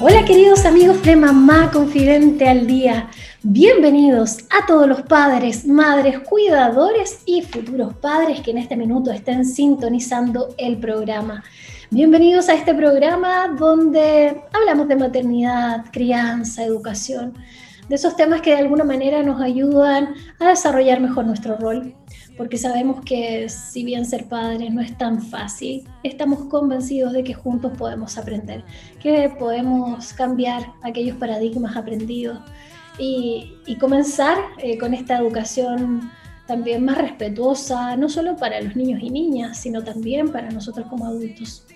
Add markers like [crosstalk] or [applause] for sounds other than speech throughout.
Hola queridos amigos de Mamá Confidente al Día. Bienvenidos a todos los padres, madres, cuidadores y futuros padres que en este minuto estén sintonizando el programa. Bienvenidos a este programa donde hablamos de maternidad, crianza, educación, de esos temas que de alguna manera nos ayudan a desarrollar mejor nuestro rol porque sabemos que si bien ser padres no es tan fácil, estamos convencidos de que juntos podemos aprender, que podemos cambiar aquellos paradigmas aprendidos y, comenzar eh, con esta educación también más respetuosa, no solo para los niños y niñas, sino también para nosotros como adultos.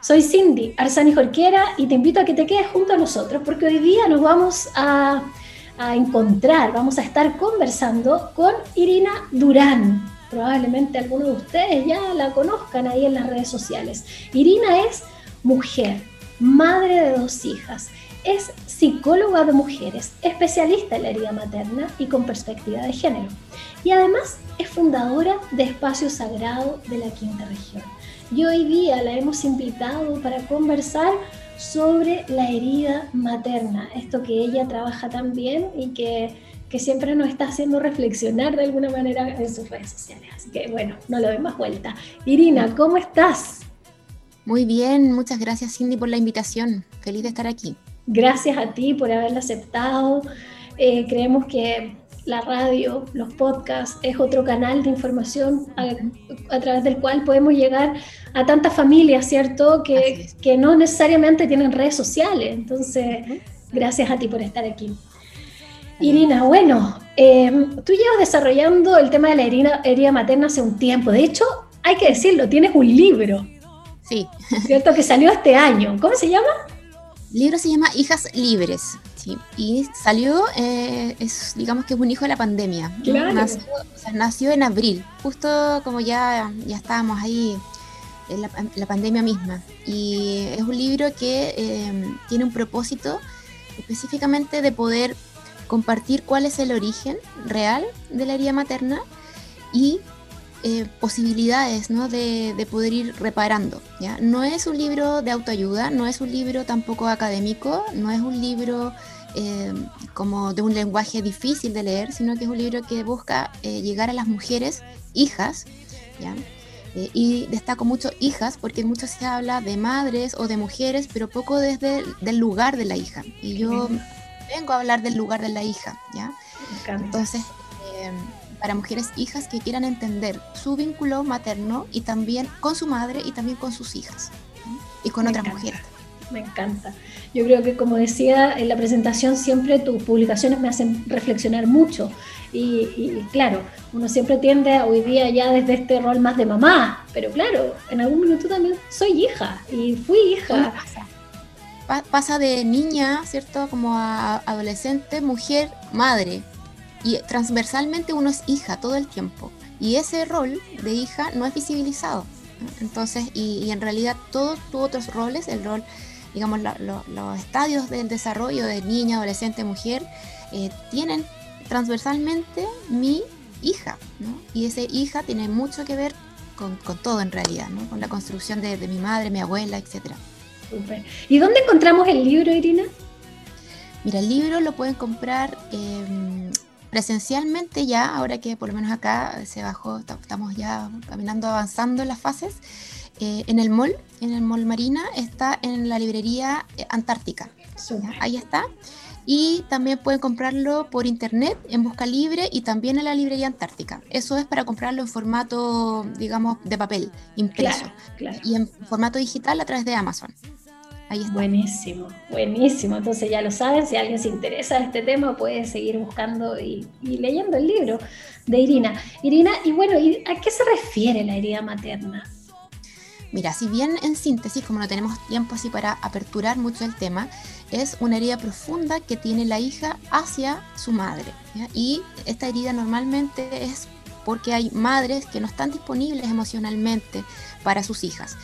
Soy Cindy Arzani Jorquera y te invito a que te quedes junto a nosotros porque hoy día nos vamos a a encontrar, vamos a estar conversando con Irina Durán. Probablemente algunos de ustedes ya la conozcan ahí en las redes sociales. Irina es mujer, madre de dos hijas, es psicóloga de mujeres, especialista en la herida materna y con perspectiva de género. Y además es fundadora de Espacio Sagrado de la Quinta Región. Y hoy día la hemos invitado para conversar sobre la herida materna, esto que ella trabaja tan bien y que, que, siempre nos está haciendo reflexionar de alguna manera en sus redes sociales. Así que bueno, no lo doy más vuelta. Irina, ¿cómo estás? Muy bien, muchas gracias Cindy por la invitación. Feliz de estar aquí. Gracias a ti por haberla aceptado. Eh, creemos que la radio, los podcasts, es otro canal de información a, través del cual podemos llegar a tantas familias, ¿cierto? Que, que, no necesariamente tienen redes sociales. Entonces, gracias a ti por estar aquí. Irina, bueno, em, tú llevas desarrollando el tema de la herida, herida materna hace un tiempo. De hecho, hay que decirlo, tienes un libro. Sí. ¿Cierto? Que salió este año. ¿Cómo se llama? El libro se llama Hijas Libres. Y salió, eh, es, digamos que es un hijo de la pandemia. Nació, en abril, justo como ya, ya estábamos ahí en la, pandemia misma. Y es un libro que em, tiene un propósito específicamente de poder compartir cuál es el origen real de la herida materna y eh, posibilidades ¿no? de, de, poder ir reparando. ¿ya? No es un libro de autoayuda, no es un libro tampoco académico, no es un libro eh, como de un lenguaje difícil de leer, sino que es un libro que busca eh, llegar a las mujeres hijas, ¿ya? Eh, y destaco mucho hijas porque mucho se habla de madres o de mujeres, pero poco desde el lugar de la hija. Y yo vengo a hablar del lugar de la hija, ¿ya? Entonces, para mujeres hijas que quieran entender su vínculo materno y también con su madre y también con sus hijas y con otras mujeres. Me encanta. Yo creo que, como decía en la presentación, siempre tus publicaciones me hacen reflexionar mucho. Y, claro, uno siempre tiende hoy día ya desde este rol más de mamá, pero claro, en algún minuto también soy hija y fui hija. Pasa? pasa de niña, ¿cierto? Como a adolescente, mujer, madre. Y transversalmente uno es hija todo el tiempo. Y ese rol de hija no es visibilizado. Entonces, y, y en realidad todos tus otros roles, el rol digamos, los estadios del desarrollo de niña, adolescente, mujer, eh, tienen transversalmente mi hija, ¿no? Y esa hija tiene mucho que ver con, todo en realidad, ¿no? Con la construcción de, mi madre, mi abuela, etc. ¿Y dónde encontramos el libro, Irina? Mira, el libro lo pueden comprar presencialmente ya, ahora que por lo menos acá se bajó, estamos ya caminando, avanzando en las fases. Eh, en el mall, en el mall Marina, está en la librería eh, Antártica. Ahí está. Y también pueden comprarlo por internet en Busca Libre y también en la librería Antártica. Eso es para comprarlo en formato, digamos, de papel, impreso. Y en formato digital a través de Amazon. Ahí está. Buenísimo, buenísimo. Entonces ya lo saben, si alguien se interesa en este tema, puede seguir buscando y, y leyendo el libro de Irina. Irina, y bueno, ¿a qué se refiere la herida materna? Mira, si bien en síntesis, como no tenemos tiempo así para aperturar mucho el tema, es una herida profunda que tiene la hija hacia su madre. Y esta herida normalmente es porque hay madres que no están disponibles emocionalmente para sus hijas.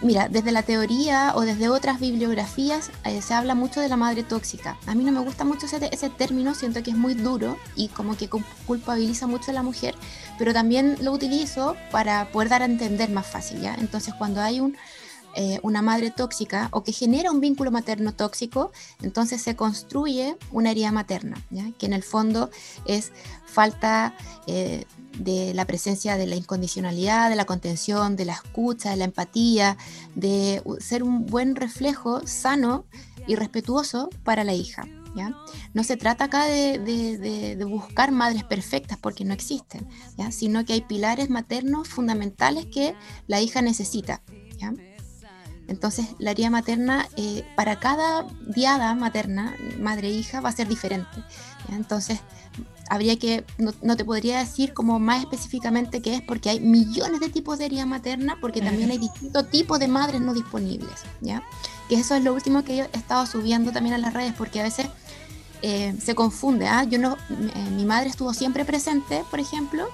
Mira, desde la teoría o desde otras bibliografías eh, se habla mucho de la madre tóxica. A mí no me gusta mucho ese, término, siento que es muy duro y como que culpabiliza mucho a la mujer, pero también lo utilizo para poder dar a entender más fácil, ¿ya? Entonces cuando hay un, eh, una madre tóxica o que genera un vínculo materno tóxico, entonces se construye una herida materna, que en el fondo es falta eh, de la presencia de la incondicionalidad, de la contención, de la escucha, de la empatía, de ser un buen reflejo sano y respetuoso para la hija. No se trata acá de, buscar madres perfectas porque no existen, sino que hay pilares maternos fundamentales que la hija necesita. Entonces, la herida materna, eh, para cada diada materna, madre-hija, va a ser diferente. Entonces, habría que, no, te podría decir como más específicamente qué es, porque hay millones de tipos de herida materna, porque también hay distintos tipos de madres no disponibles, ¿ya? Que eso es lo último que he estado subiendo también a las redes, porque a veces eh, se confunde, ¿ah? Yo no, eh, mi madre estuvo siempre presente, por ejemplo,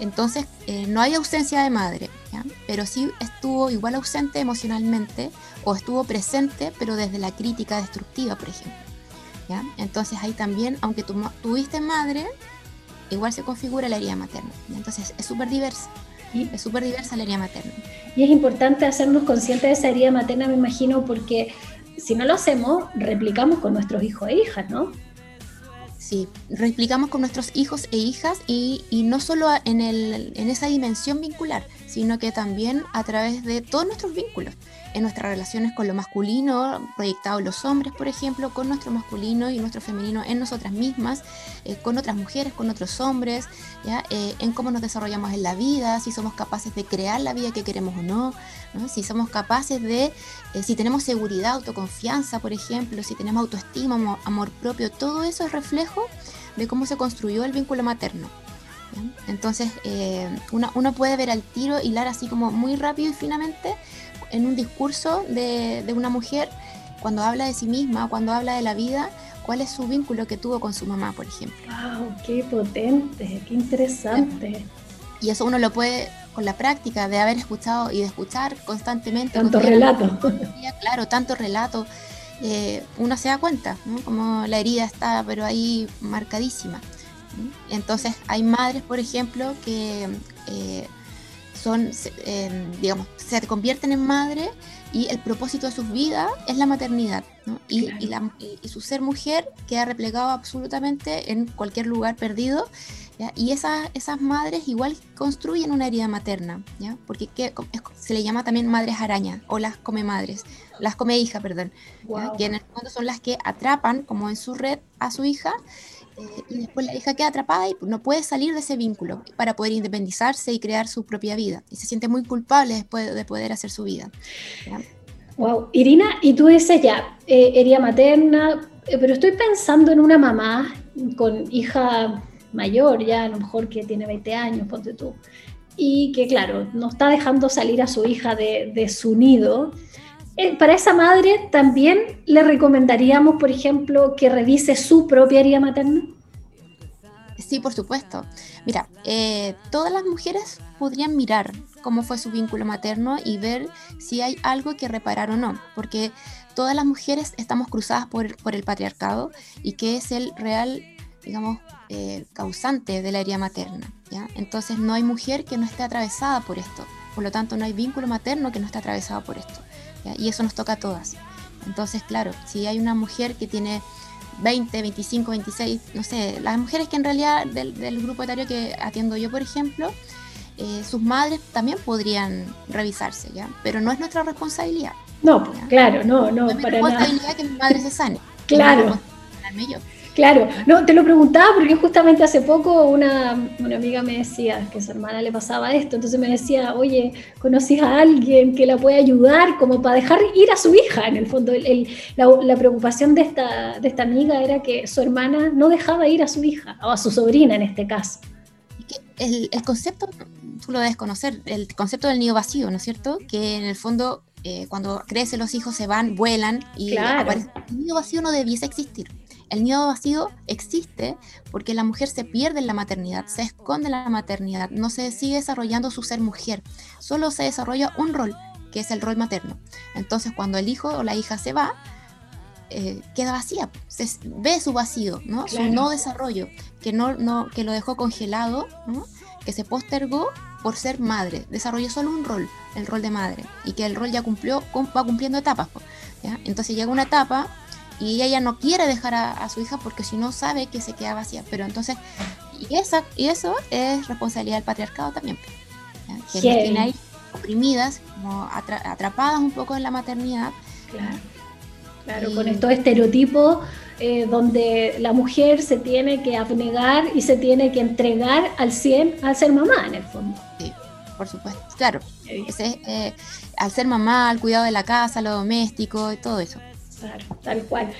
entonces eh, no hay ausencia de madre, ¿ya? pero sí estuvo igual ausente emocionalmente o estuvo presente, pero desde la crítica destructiva, por ejemplo. Entonces ahí también, aunque tú tuviste madre, igual se configura la herida materna. Entonces es súper diversa. Es súper diversa la herida materna. Y es importante hacernos conscientes de esa herida materna, me imagino, porque si no lo hacemos, replicamos con nuestros hijos e hijas, ¿no? Sí, replicamos con nuestros hijos e hijas y, y no solo en, el, en esa dimensión vincular, sino que también a través de todos nuestros vínculos en nuestras relaciones con lo masculino, proyectado en los hombres, por ejemplo, con nuestro masculino y nuestro femenino en nosotras mismas, eh, con otras mujeres, con otros hombres, ¿ya? Eh, en cómo nos desarrollamos en la vida, si somos capaces de crear la vida que queremos o no, si somos capaces de, eh, si tenemos seguridad, autoconfianza, por ejemplo, si tenemos autoestima, amor, propio, todo eso es reflejo de cómo se construyó el vínculo materno. Entonces, uno, uno puede ver al tiro, hilar así como muy rápido y finamente en un discurso de, una mujer, cuando habla de sí misma, cuando habla de la vida, cuál es su vínculo que tuvo con su mamá, por ejemplo. ¡Wow! ¡Qué potente! ¡Qué interesante! Y eso uno lo puede, con la práctica de haber escuchado y de escuchar constantemente. Tanto relato. Claro, tanto relato. Eh, uno se da cuenta, ¿no? como la herida está, pero ahí marcadísima. Entonces, hay madres, por ejemplo, que eh, son, digamos, se convierten en madre y el propósito de sus vidas es la maternidad. Y, y, su ser mujer queda replegado absolutamente en cualquier lugar perdido. Y esas, esas madres igual construyen una herida materna, ¿ya? porque se le llama también madres araña o las come madres, las come hija, perdón, que en el fondo son las que atrapan como en su red a su hija eh, y después la hija queda atrapada y no puede salir de ese vínculo para poder independizarse y crear su propia vida. Y se siente muy culpable después de poder hacer su vida. Wow, Irina, y tú dices ya, eh, herida materna, eh, pero estoy pensando en una mamá con hija mayor, ya a lo mejor que tiene 20 años, ponte tú, y que claro, no está dejando salir a su hija de, de su nido eh, para esa madre también le recomendaríamos, por ejemplo, que revise su propia herida materna. Sí, por supuesto. Mira, eh, todas las mujeres podrían mirar cómo fue su vínculo materno y ver si hay algo que reparar o no, porque todas las mujeres estamos cruzadas por, el patriarcado y que es el real, digamos, eh, causante de la herida materna. ¿ya? Entonces no hay mujer que no esté atravesada por esto, por lo tanto no hay vínculo materno que no esté atravesado por esto y eso nos toca a todas. Entonces, claro, si hay una mujer que tiene 20, 25, 26, no sé, las mujeres que en realidad del, grupo etario que atiendo yo, por ejemplo, eh, sus madres también podrían revisarse, ¿ya? Pero no es nuestra responsabilidad. No, claro, no, no, no es mi responsabilidad que mi madre se sane. [laughs] Claro. Claro, no, te lo preguntaba porque justamente hace poco una, amiga me decía que a su hermana le pasaba esto, entonces me decía, oye, ¿conoces a alguien que la puede ayudar como para dejar ir a su hija? En el fondo, la, preocupación de esta, de esta amiga era que su hermana no dejaba ir a su hija, o a su sobrina en este caso. El, el concepto tú lo debes conocer, el concepto del nido vacío, ¿no es cierto? Que en el fondo eh, cuando crecen los hijos se van, vuelan y el nido vacío no debiese existir. El nido vacío existe porque la mujer se pierde en la maternidad, se esconde en la maternidad, no se sigue desarrollando su ser mujer, solo se desarrolla un rol, que es el rol materno. Entonces cuando el hijo o la hija se va, eh, queda vacía, se ve su vacío, ¿no? su no desarrollo, que, no, no, que lo dejó congelado, que se postergó por ser madre, desarrolló solo un rol, el rol de madre, y que el rol ya cumplió, va cumpliendo etapas. Entonces llega una etapa y ella no quiere dejar a, su hija porque si no sabe que se queda vacía. Pero entonces, y, esa, y eso es responsabilidad del patriarcado también. Que tiene ahí oprimidas, como atrapadas un poco en la maternidad. Claro, claro con estos estereotipos eh, donde la mujer se tiene que abnegar y se tiene que entregar al 100 al ser mamá en el fondo. Sí, por supuesto. Claro, ese, eh, al ser mamá, al cuidado de la casa, lo doméstico y todo eso. Tal cual.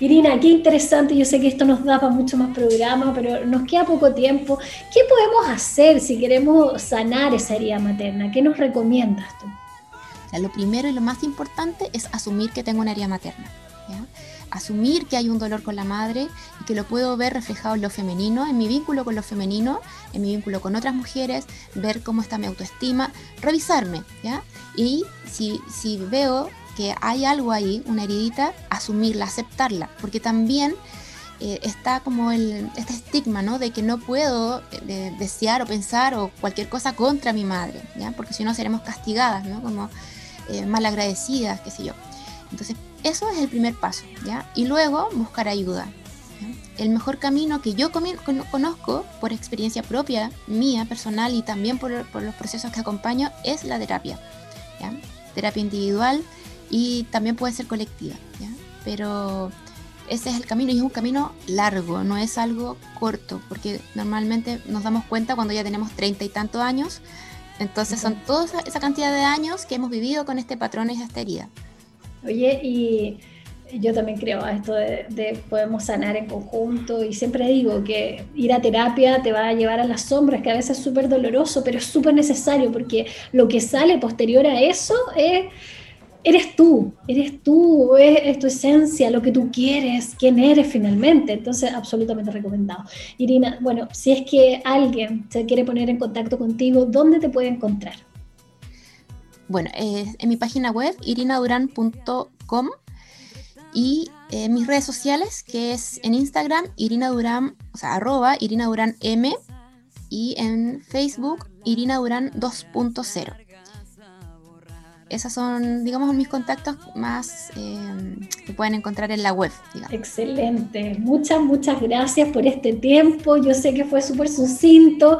Irina, qué interesante, yo sé que esto nos da para mucho más programa, pero nos queda poco tiempo. ¿Qué podemos hacer si queremos sanar esa herida materna? ¿Qué nos recomiendas tú? lo primero y lo más importante es asumir que tengo una herida materna. Asumir que hay un dolor con la madre y que lo puedo ver reflejado en lo femenino, en mi vínculo con lo femenino, en mi vínculo con otras mujeres, ver cómo está mi autoestima, revisarme, ¿ya? Y si, si veo que hay algo ahí, una heridita, asumirla, aceptarla, porque también eh, está como el, este estigma, ¿no? De que no puedo eh, desear o pensar o cualquier cosa contra mi madre, ¿ya? Porque si no seremos castigadas, ¿no? Como eh, malagradecidas, qué sé yo. Entonces, eso es el primer paso, ¿ya? Y luego buscar ayuda. El mejor camino que yo conozco por experiencia propia, mía, personal y también por, por los procesos que acompaño es la terapia. ¿ya? Terapia individual, y también puede ser colectiva, pero ese es el camino y es un camino largo, no es algo corto, porque normalmente nos damos cuenta cuando ya tenemos treinta y tantos años, entonces son toda esa cantidad de años que hemos vivido con este patrón y esta herida. Oye, y yo también creo a esto de, de, podemos sanar en conjunto y siempre digo que ir a terapia te va a llevar a las sombras, que a veces es súper doloroso, pero es súper necesario porque lo que sale posterior a eso es eres tú, eres tú, es, tu esencia, lo que tú quieres, quién eres finalmente. Entonces, absolutamente recomendado. Irina, bueno, si es que alguien se quiere poner en contacto contigo, ¿dónde te puede encontrar? Bueno, en mi página web, irinaduran.com y en mis redes sociales, que es en Instagram, Irina Durán, o sea, arroba Irina Durán M y en Facebook, Irina Durán 2.0 esos son, digamos, mis contactos más eh, que pueden encontrar en la web. Excelente. Muchas, muchas gracias por este tiempo. Yo sé que fue súper sucinto,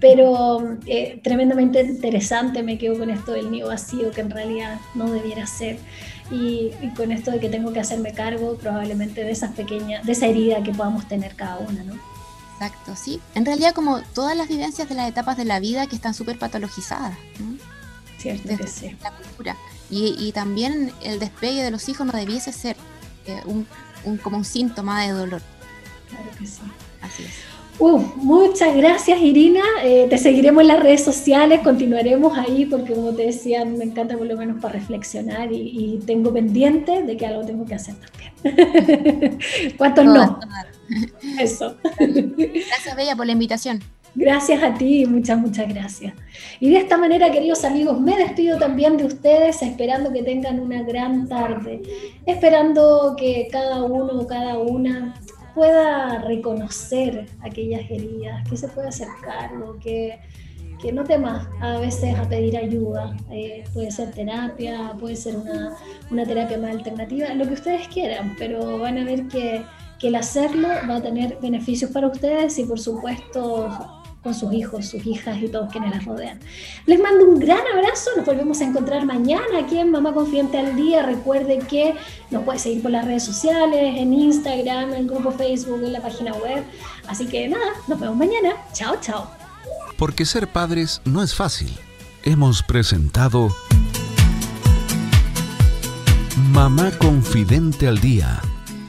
pero eh, tremendamente interesante. Me quedo con esto del nido vacío, que en realidad no debiera ser. Y, y, con esto de que tengo que hacerme cargo probablemente de esas pequeñas, de esa herida que podamos tener cada una, ¿no? Exacto, sí. En realidad como todas las vivencias de las etapas de la vida que están súper patologizadas. ¿no? Cierto que sí. La cultura. Y, y, también el despegue de los hijos no debiese ser eh, un, un, como un síntoma de dolor. Claro que sí. Así es. Muchas gracias Irina, eh, te seguiremos en las redes sociales, continuaremos ahí porque como te decía, me encanta por lo menos para reflexionar y, y tengo pendiente de que algo tengo que hacer también. [laughs] ¿Cuántos no? Eso. Gracias Bella por la invitación. Gracias a ti, muchas, muchas gracias. Y de esta manera, queridos amigos, me despido también de ustedes, esperando que tengan una gran tarde, esperando que cada uno o cada una pueda reconocer aquellas heridas, que se pueda acercarlo, que, que no temas a veces a pedir ayuda. Eh, puede ser terapia, puede ser una, una terapia más alternativa, lo que ustedes quieran, pero van a ver que que el hacerlo va a tener beneficios para ustedes y por supuesto con sus hijos, sus hijas y todos quienes las rodean. Les mando un gran abrazo, nos volvemos a encontrar mañana aquí en Mamá Confidente al Día. Recuerden que nos puede seguir por las redes sociales, en Instagram, en el grupo Facebook, en la página web. Así que nada, nos vemos mañana. Chao, chao. Porque ser padres no es fácil. Hemos presentado Mamá Confidente al Día